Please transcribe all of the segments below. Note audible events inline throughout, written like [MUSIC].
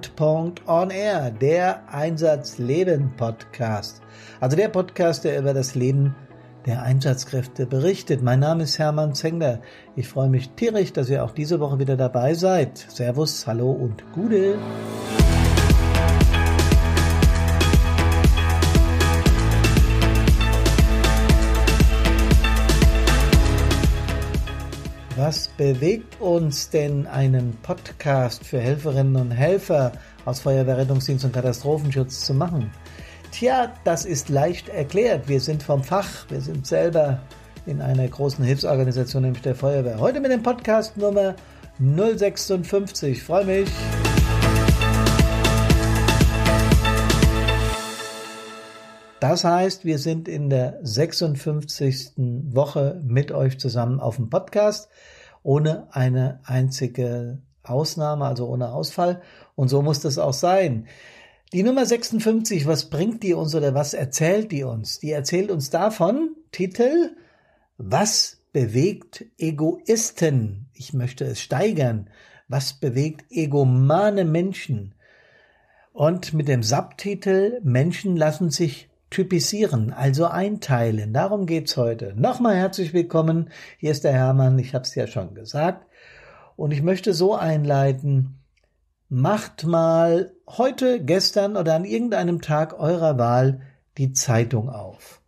Brandpunkt on Air, der Einsatzleben Podcast. Also der Podcast, der über das Leben der Einsatzkräfte berichtet. Mein Name ist Hermann Zengler. Ich freue mich tierisch, dass ihr auch diese Woche wieder dabei seid. Servus, hallo und Gude. Was bewegt uns denn, einen Podcast für Helferinnen und Helfer aus Feuerwehrrettungsdienst und Katastrophenschutz zu machen? Tja, das ist leicht erklärt. Wir sind vom Fach. Wir sind selber in einer großen Hilfsorganisation, nämlich der Feuerwehr. Heute mit dem Podcast Nummer 056. Ich freue mich. Das heißt, wir sind in der 56. Woche mit euch zusammen auf dem Podcast, ohne eine einzige Ausnahme, also ohne Ausfall. Und so muss das auch sein. Die Nummer 56, was bringt die uns oder was erzählt die uns? Die erzählt uns davon, Titel, was bewegt Egoisten? Ich möchte es steigern. Was bewegt egomane Menschen? Und mit dem Subtitel Menschen lassen sich typisieren, also einteilen. Darum geht's heute. Nochmal herzlich willkommen. Hier ist der Hermann. Ich habe es ja schon gesagt. Und ich möchte so einleiten. Macht mal heute, gestern oder an irgendeinem Tag eurer Wahl die Zeitung auf.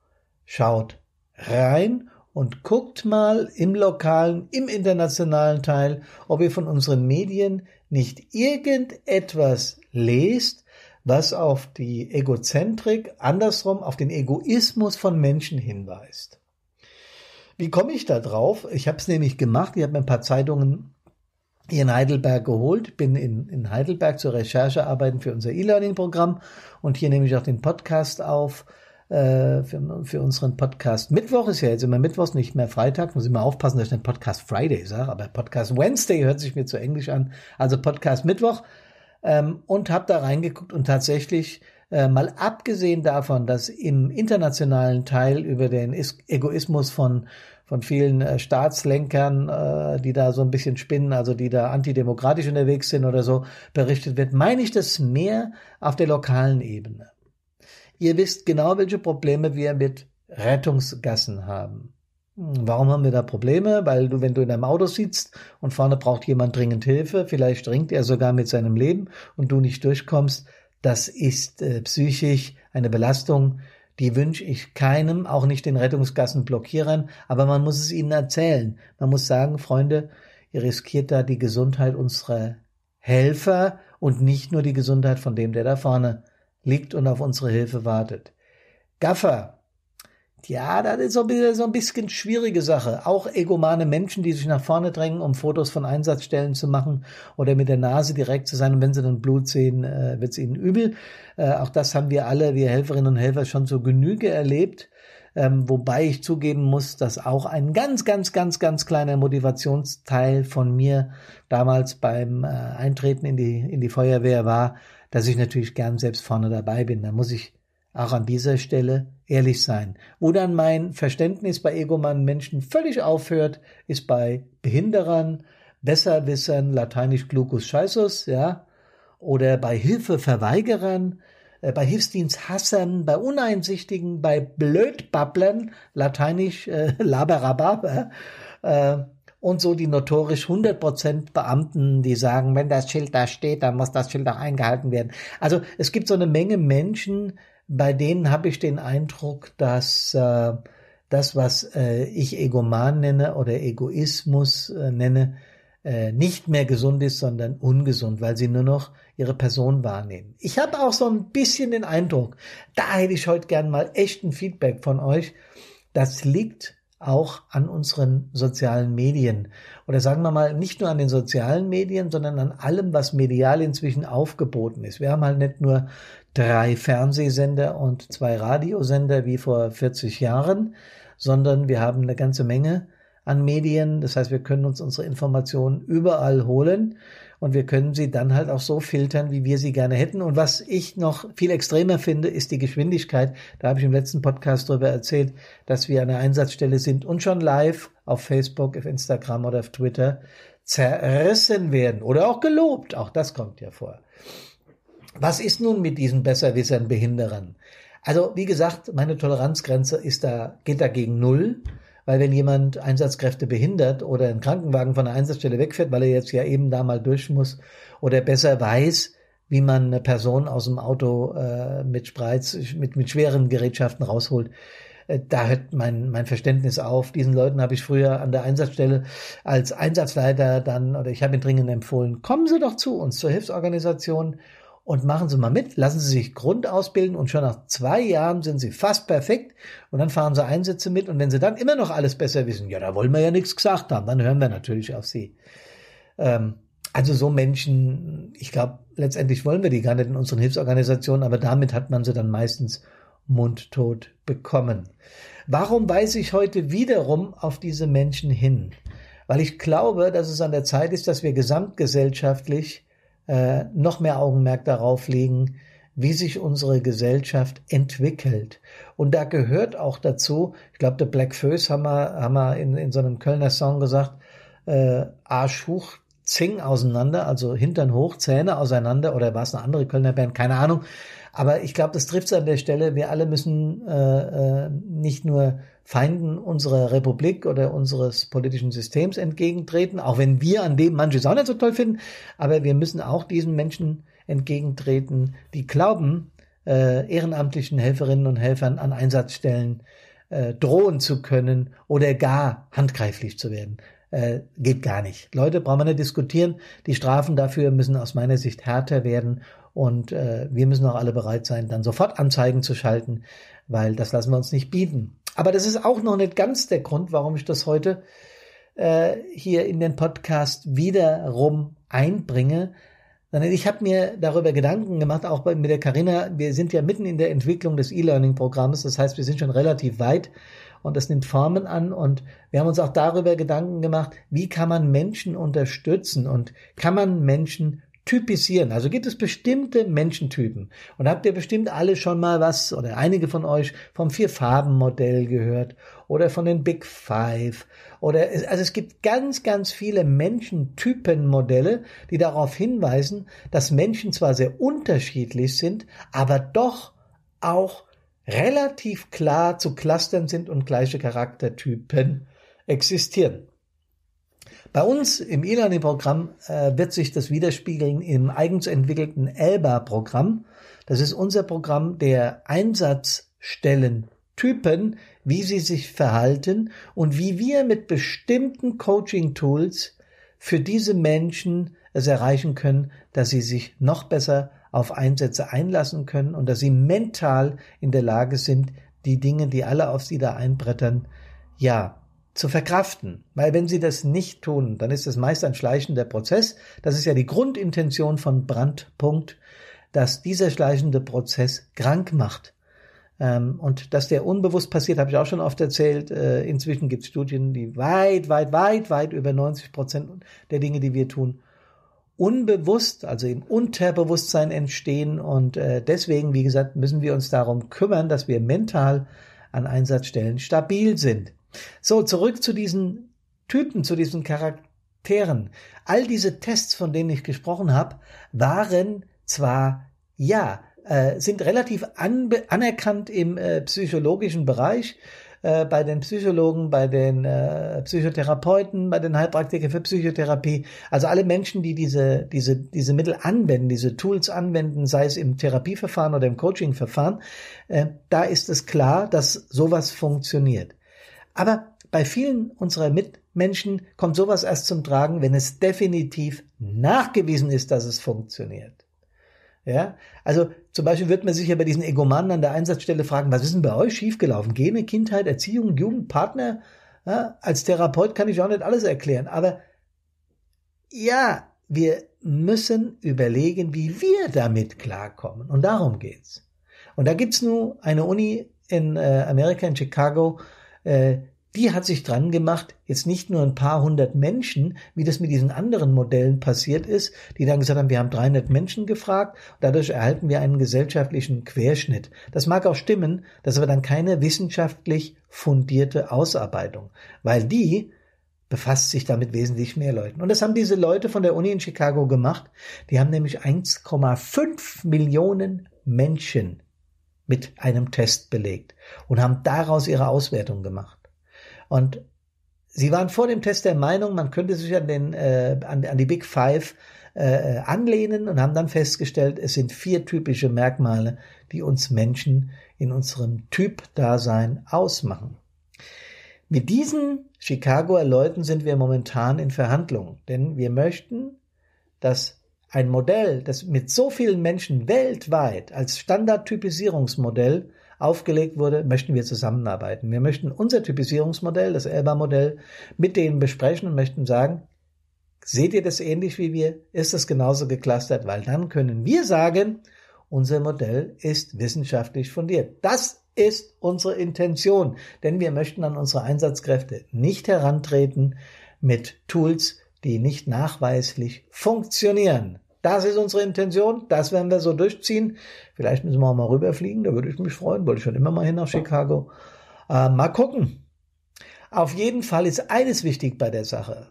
Schaut rein und guckt mal im lokalen, im internationalen Teil, ob ihr von unseren Medien nicht irgendetwas lest, was auf die Egozentrik, andersrum auf den Egoismus von Menschen hinweist. Wie komme ich da drauf? Ich habe es nämlich gemacht. Ich habe mir ein paar Zeitungen hier in Heidelberg geholt, bin in, in Heidelberg zur Recherche arbeiten für unser E-Learning-Programm und hier nehme ich auch den Podcast auf äh, für, für unseren Podcast. Mittwoch ist ja jetzt immer Mittwochs, nicht mehr Freitag. Muss ich mal aufpassen, dass ich den Podcast Friday sage, aber Podcast Wednesday hört sich mir zu Englisch an. Also Podcast Mittwoch ähm, und habe da reingeguckt und tatsächlich äh, mal abgesehen davon, dass im internationalen Teil über den Is Egoismus von von vielen äh, Staatslenkern, äh, die da so ein bisschen spinnen, also die da antidemokratisch unterwegs sind oder so, berichtet wird, meine ich das mehr auf der lokalen Ebene. Ihr wisst genau, welche Probleme wir mit Rettungsgassen haben. Warum haben wir da Probleme? Weil du, wenn du in einem Auto sitzt und vorne braucht jemand dringend Hilfe, vielleicht ringt er sogar mit seinem Leben und du nicht durchkommst, das ist äh, psychisch eine Belastung, die wünsche ich keinem, auch nicht den Rettungsgassenblockierern, aber man muss es ihnen erzählen. Man muss sagen, Freunde, ihr riskiert da die Gesundheit unserer Helfer und nicht nur die Gesundheit von dem, der da vorne liegt und auf unsere Hilfe wartet. Gaffer, ja, das ist so ein, bisschen, schwierige Sache. Auch egomane Menschen, die sich nach vorne drängen, um Fotos von Einsatzstellen zu machen oder mit der Nase direkt zu sein. Und wenn sie dann Blut sehen, äh, wird es ihnen übel. Äh, auch das haben wir alle, wir Helferinnen und Helfer, schon so Genüge erlebt. Ähm, wobei ich zugeben muss, dass auch ein ganz, ganz, ganz, ganz kleiner Motivationsteil von mir damals beim äh, Eintreten in die, in die Feuerwehr war, dass ich natürlich gern selbst vorne dabei bin. Da muss ich auch an dieser Stelle ehrlich sein. Wo dann mein Verständnis bei egomanen Menschen völlig aufhört, ist bei Behinderern, Besserwissern, lateinisch glucus scheißus, ja, oder bei Hilfeverweigerern, äh, bei Hilfsdiensthassern, bei Uneinsichtigen, bei Blödbabblern, lateinisch äh, [LAUGHS] Laberababa, äh, und so die notorisch 100% Beamten, die sagen, wenn das Schild da steht, dann muss das Schild auch eingehalten werden. Also es gibt so eine Menge Menschen, bei denen habe ich den Eindruck, dass äh, das, was äh, ich Egoman nenne oder Egoismus äh, nenne, äh, nicht mehr gesund ist, sondern ungesund, weil sie nur noch ihre Person wahrnehmen. Ich habe auch so ein bisschen den Eindruck, da hätte ich heute gern mal echten Feedback von euch. Das liegt auch an unseren sozialen Medien. Oder sagen wir mal, nicht nur an den sozialen Medien, sondern an allem, was medial inzwischen aufgeboten ist. Wir haben halt nicht nur drei Fernsehsender und zwei Radiosender wie vor 40 Jahren, sondern wir haben eine ganze Menge an Medien. Das heißt, wir können uns unsere Informationen überall holen und wir können sie dann halt auch so filtern, wie wir sie gerne hätten. Und was ich noch viel extremer finde, ist die Geschwindigkeit. Da habe ich im letzten Podcast darüber erzählt, dass wir an der Einsatzstelle sind und schon live auf Facebook, auf Instagram oder auf Twitter zerrissen werden oder auch gelobt. Auch das kommt ja vor. Was ist nun mit diesen Besserwissern, Behinderern? Also, wie gesagt, meine Toleranzgrenze ist da, geht da gegen Null. Weil wenn jemand Einsatzkräfte behindert oder einen Krankenwagen von der Einsatzstelle wegfährt, weil er jetzt ja eben da mal durch muss oder besser weiß, wie man eine Person aus dem Auto äh, mit Spreiz, mit, mit schweren Gerätschaften rausholt, äh, da hört mein, mein Verständnis auf. Diesen Leuten habe ich früher an der Einsatzstelle als Einsatzleiter dann, oder ich habe ihnen dringend empfohlen, kommen Sie doch zu uns zur Hilfsorganisation und machen Sie mal mit, lassen Sie sich Grund ausbilden und schon nach zwei Jahren sind Sie fast perfekt und dann fahren Sie Einsätze mit und wenn Sie dann immer noch alles besser wissen, ja, da wollen wir ja nichts gesagt haben, dann hören wir natürlich auf Sie. Ähm, also so Menschen, ich glaube, letztendlich wollen wir die gar nicht in unseren Hilfsorganisationen, aber damit hat man sie dann meistens mundtot bekommen. Warum weise ich heute wiederum auf diese Menschen hin? Weil ich glaube, dass es an der Zeit ist, dass wir gesamtgesellschaftlich äh, noch mehr Augenmerk darauf legen, wie sich unsere Gesellschaft entwickelt. Und da gehört auch dazu, ich glaube, der Black Föß haben wir, haben wir in, in so einem Kölner Song gesagt, äh, Arsch hoch, Zing auseinander, also Hintern hoch, Zähne auseinander, oder war es eine andere Kölner Band, keine Ahnung. Aber ich glaube, das trifft es an der Stelle. Wir alle müssen äh, äh, nicht nur Feinden unserer Republik oder unseres politischen Systems entgegentreten, auch wenn wir an dem manches auch nicht so toll finden, aber wir müssen auch diesen Menschen entgegentreten, die glauben, äh, ehrenamtlichen Helferinnen und Helfern an Einsatzstellen äh, drohen zu können oder gar handgreiflich zu werden. Äh, geht gar nicht. Leute, brauchen wir nicht diskutieren. Die Strafen dafür müssen aus meiner Sicht härter werden und äh, wir müssen auch alle bereit sein, dann sofort Anzeigen zu schalten, weil das lassen wir uns nicht bieten. Aber das ist auch noch nicht ganz der Grund, warum ich das heute äh, hier in den Podcast wiederum einbringe. Sondern ich habe mir darüber Gedanken gemacht, auch bei, mit der Carina. Wir sind ja mitten in der Entwicklung des E-Learning-Programmes. Das heißt, wir sind schon relativ weit und das nimmt Formen an. Und wir haben uns auch darüber Gedanken gemacht, wie kann man Menschen unterstützen und kann man Menschen typisieren. Also gibt es bestimmte Menschentypen. Und habt ihr bestimmt alle schon mal was oder einige von euch vom Vier-Farben-Modell gehört oder von den Big Five oder es, also es gibt ganz, ganz viele Menschentypen-Modelle, die darauf hinweisen, dass Menschen zwar sehr unterschiedlich sind, aber doch auch relativ klar zu clustern sind und gleiche Charaktertypen existieren. Bei uns im E-Learning-Programm äh, wird sich das widerspiegeln im eigens entwickelten ELBA-Programm. Das ist unser Programm der Einsatzstellentypen, wie sie sich verhalten und wie wir mit bestimmten Coaching-Tools für diese Menschen es erreichen können, dass sie sich noch besser auf Einsätze einlassen können und dass sie mental in der Lage sind, die Dinge, die alle auf sie da einbrettern, ja, zu verkraften. Weil wenn sie das nicht tun, dann ist es meist ein schleichender Prozess. Das ist ja die Grundintention von Brandpunkt, dass dieser schleichende Prozess krank macht. Ähm, und dass der unbewusst passiert, habe ich auch schon oft erzählt. Äh, inzwischen gibt es Studien, die weit, weit, weit, weit über 90 Prozent der Dinge, die wir tun, unbewusst, also im Unterbewusstsein entstehen. Und äh, deswegen, wie gesagt, müssen wir uns darum kümmern, dass wir mental an Einsatzstellen stabil sind. So, zurück zu diesen Typen, zu diesen Charakteren. All diese Tests, von denen ich gesprochen habe, waren zwar, ja, äh, sind relativ anerkannt im äh, psychologischen Bereich, äh, bei den Psychologen, bei den äh, Psychotherapeuten, bei den Heilpraktikern für Psychotherapie. Also alle Menschen, die diese, diese, diese Mittel anwenden, diese Tools anwenden, sei es im Therapieverfahren oder im Coachingverfahren, äh, da ist es klar, dass sowas funktioniert. Aber bei vielen unserer Mitmenschen kommt sowas erst zum Tragen, wenn es definitiv nachgewiesen ist, dass es funktioniert. Ja, also zum Beispiel wird man sich ja bei diesen Egomanen an der Einsatzstelle fragen, was ist denn bei euch schiefgelaufen? Gene, Kindheit, Erziehung, Jugend, Partner? Ja, als Therapeut kann ich auch nicht alles erklären, aber ja, wir müssen überlegen, wie wir damit klarkommen. Und darum geht's. Und da gibt's nur eine Uni in äh, Amerika, in Chicago, äh, die hat sich dran gemacht, jetzt nicht nur ein paar hundert Menschen, wie das mit diesen anderen Modellen passiert ist, die dann gesagt haben, wir haben 300 Menschen gefragt, dadurch erhalten wir einen gesellschaftlichen Querschnitt. Das mag auch stimmen, das ist aber dann keine wissenschaftlich fundierte Ausarbeitung, weil die befasst sich damit wesentlich mehr Leuten. Und das haben diese Leute von der Uni in Chicago gemacht. Die haben nämlich 1,5 Millionen Menschen mit einem Test belegt und haben daraus ihre Auswertung gemacht. Und sie waren vor dem Test der Meinung, man könnte sich an, den, äh, an, an die Big Five äh, anlehnen und haben dann festgestellt, es sind vier typische Merkmale, die uns Menschen in unserem Typ-Dasein ausmachen. Mit diesen Chicagoer Leuten sind wir momentan in Verhandlungen, denn wir möchten, dass ein Modell, das mit so vielen Menschen weltweit als Standardtypisierungsmodell aufgelegt wurde, möchten wir zusammenarbeiten. Wir möchten unser Typisierungsmodell, das ELBA-Modell, mit denen besprechen und möchten sagen, seht ihr das ähnlich wie wir? Ist das genauso geklustert? Weil dann können wir sagen, unser Modell ist wissenschaftlich fundiert. Das ist unsere Intention, denn wir möchten an unsere Einsatzkräfte nicht herantreten mit Tools, die nicht nachweislich funktionieren. Das ist unsere Intention, das werden wir so durchziehen. Vielleicht müssen wir auch mal rüberfliegen, da würde ich mich freuen, wollte ich schon immer mal hin nach Chicago. Äh, mal gucken. Auf jeden Fall ist eines wichtig bei der Sache.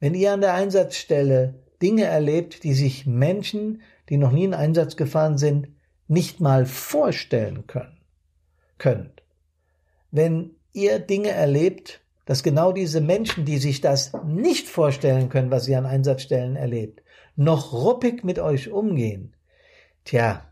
Wenn ihr an der Einsatzstelle Dinge erlebt, die sich Menschen, die noch nie in Einsatz gefahren sind, nicht mal vorstellen können, könnt. Wenn ihr Dinge erlebt, dass genau diese Menschen, die sich das nicht vorstellen können, was ihr an Einsatzstellen erlebt, noch ruppig mit euch umgehen, tja,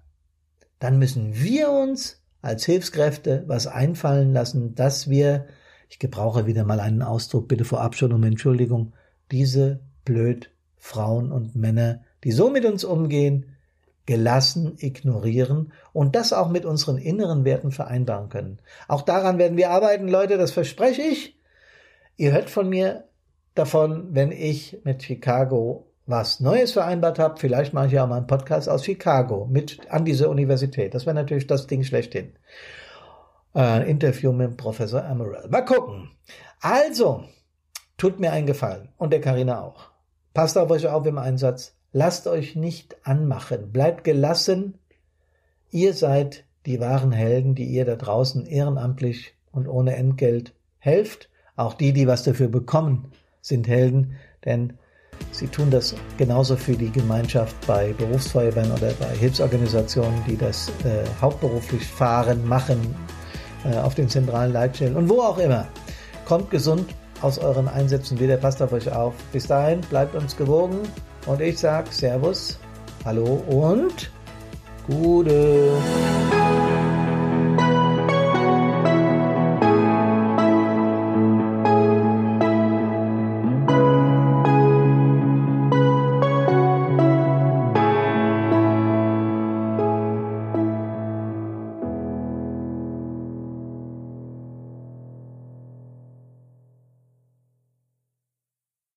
dann müssen wir uns als Hilfskräfte was einfallen lassen, dass wir, ich gebrauche wieder mal einen Ausdruck, bitte vorab schon um Entschuldigung, diese blöd Frauen und Männer, die so mit uns umgehen, gelassen ignorieren und das auch mit unseren inneren Werten vereinbaren können. Auch daran werden wir arbeiten, Leute, das verspreche ich. Ihr hört von mir davon, wenn ich mit Chicago was Neues vereinbart habe. Vielleicht mache ich ja auch mal einen Podcast aus Chicago mit an dieser Universität. Das wäre natürlich das Ding schlechthin. Äh, Interview mit Professor Amaral. Mal gucken. Also, tut mir einen Gefallen und der Karina auch. Passt auf euch auf im Einsatz. Lasst euch nicht anmachen. Bleibt gelassen. Ihr seid die wahren Helden, die ihr da draußen ehrenamtlich und ohne Entgelt helft. Auch die, die was dafür bekommen, sind Helden, denn Sie tun das genauso für die Gemeinschaft bei Berufsfeuerwehren oder bei Hilfsorganisationen, die das äh, hauptberuflich fahren, machen, äh, auf den zentralen Leitstellen und wo auch immer. Kommt gesund aus euren Einsätzen wieder, passt auf euch auf. Bis dahin, bleibt uns gewogen und ich sage Servus, Hallo und Gute.